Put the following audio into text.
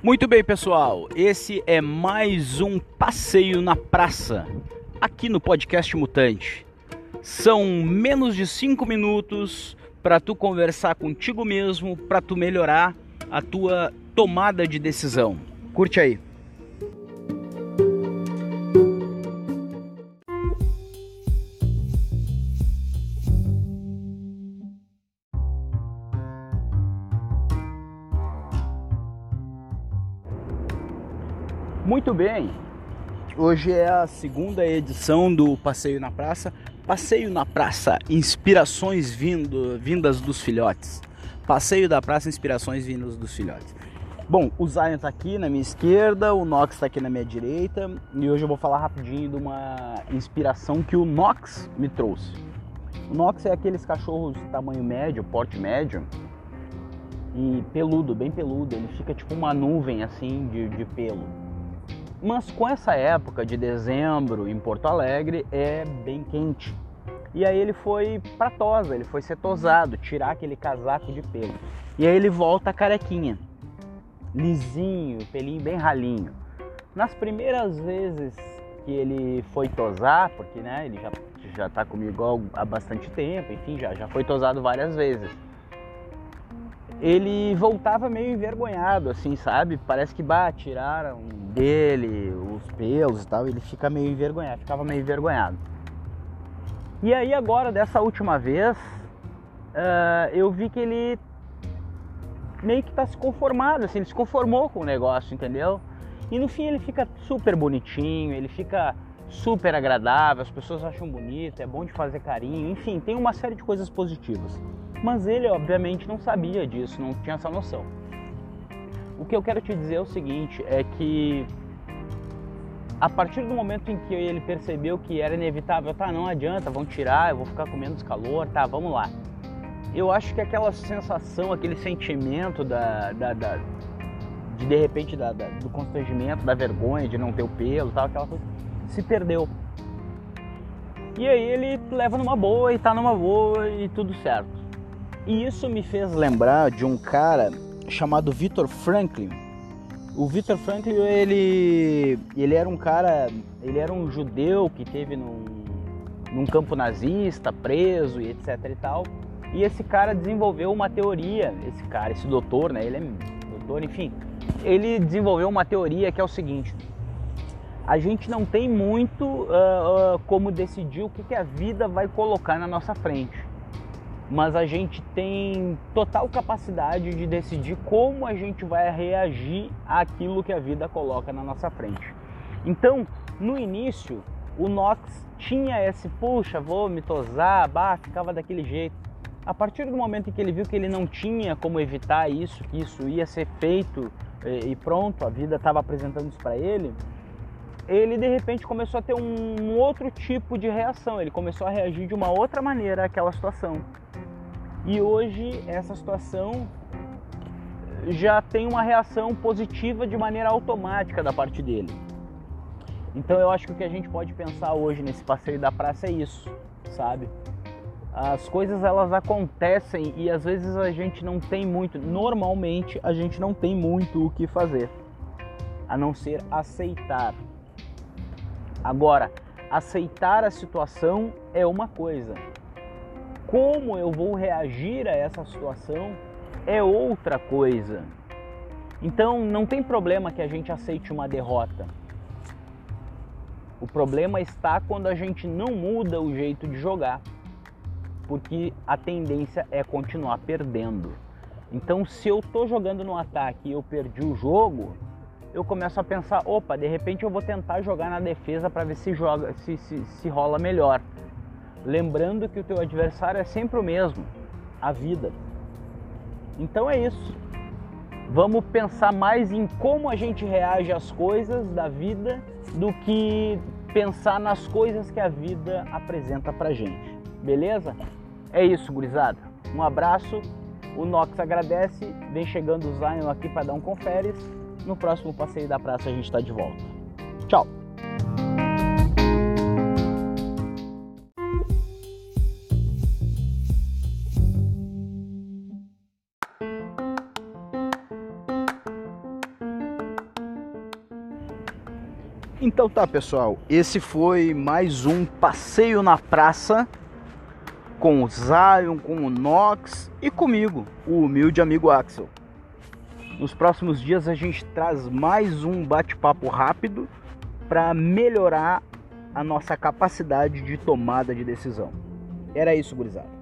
Muito bem, pessoal. Esse é mais um passeio na praça aqui no podcast Mutante. São menos de 5 minutos para tu conversar contigo mesmo, para tu melhorar a tua tomada de decisão. Curte aí. Muito bem, hoje é a segunda edição do Passeio na Praça. Passeio na Praça, inspirações vindo, vindas dos filhotes. Passeio da Praça, inspirações vindas dos filhotes. Bom, o Zion está aqui na minha esquerda, o Nox está aqui na minha direita e hoje eu vou falar rapidinho de uma inspiração que o Nox me trouxe. O Nox é aqueles cachorros de tamanho médio, porte médio e peludo, bem peludo. Ele fica tipo uma nuvem assim de, de pelo mas com essa época de dezembro em Porto Alegre é bem quente. E aí ele foi pra tosa, ele foi ser tosado, tirar aquele casaco de pelo. E aí ele volta carequinha, lisinho, pelinho bem ralinho. Nas primeiras vezes que ele foi tosar, porque né, ele já, já tá comigo há bastante tempo, enfim, já, já foi tosado várias vezes ele voltava meio envergonhado, assim, sabe? Parece que bah, tiraram dele os pelos e tal, ele fica meio envergonhado, ficava meio envergonhado. E aí agora, dessa última vez, uh, eu vi que ele meio que tá se conformado, assim, ele se conformou com o negócio, entendeu? E no fim ele fica super bonitinho, ele fica super agradável, as pessoas acham bonito, é bom de fazer carinho, enfim, tem uma série de coisas positivas. Mas ele, obviamente, não sabia disso, não tinha essa noção. O que eu quero te dizer é o seguinte: é que a partir do momento em que ele percebeu que era inevitável, tá, não adianta, vão tirar, eu vou ficar com menos calor, tá, vamos lá. Eu acho que aquela sensação, aquele sentimento da, da, da de de repente da, da, do constrangimento, da vergonha de não ter o pelo, tal, aquela coisa, se perdeu. E aí ele leva numa boa e tá numa boa e tudo certo. E isso me fez lembrar de um cara chamado Victor Franklin. O Victor Franklin, ele, ele era um cara, ele era um judeu que teve num, num campo nazista, preso e etc e tal. E esse cara desenvolveu uma teoria, esse cara, esse doutor, né? Ele é doutor, enfim. Ele desenvolveu uma teoria que é o seguinte: a gente não tem muito uh, uh, como decidir o que, que a vida vai colocar na nossa frente mas a gente tem total capacidade de decidir como a gente vai reagir àquilo que a vida coloca na nossa frente. Então, no início, o Nox tinha esse, puxa, vou me tosar, bah, ficava daquele jeito. A partir do momento em que ele viu que ele não tinha como evitar isso, que isso ia ser feito e pronto, a vida estava apresentando isso para ele, ele de repente começou a ter um outro tipo de reação, ele começou a reagir de uma outra maneira àquela situação. E hoje essa situação já tem uma reação positiva de maneira automática da parte dele. Então eu acho que o que a gente pode pensar hoje nesse passeio da praça é isso, sabe? As coisas elas acontecem e às vezes a gente não tem muito, normalmente a gente não tem muito o que fazer, a não ser aceitar. Agora, aceitar a situação é uma coisa, como eu vou reagir a essa situação é outra coisa. Então não tem problema que a gente aceite uma derrota. O problema está quando a gente não muda o jeito de jogar, porque a tendência é continuar perdendo. Então, se eu estou jogando no ataque e eu perdi o jogo, eu começo a pensar: opa, de repente eu vou tentar jogar na defesa para ver se joga, se, se, se rola melhor lembrando que o teu adversário é sempre o mesmo, a vida. Então é isso. Vamos pensar mais em como a gente reage às coisas da vida do que pensar nas coisas que a vida apresenta pra gente. Beleza? É isso, gurizada. Um abraço. O Nox agradece. Vem chegando o Zion aqui para dar um conferes. No próximo passeio da praça a gente está de volta. Tchau. Então tá, pessoal, esse foi mais um passeio na praça com o Zion, com o Nox e comigo, o humilde amigo Axel. Nos próximos dias a gente traz mais um bate-papo rápido para melhorar a nossa capacidade de tomada de decisão. Era isso, gurizada.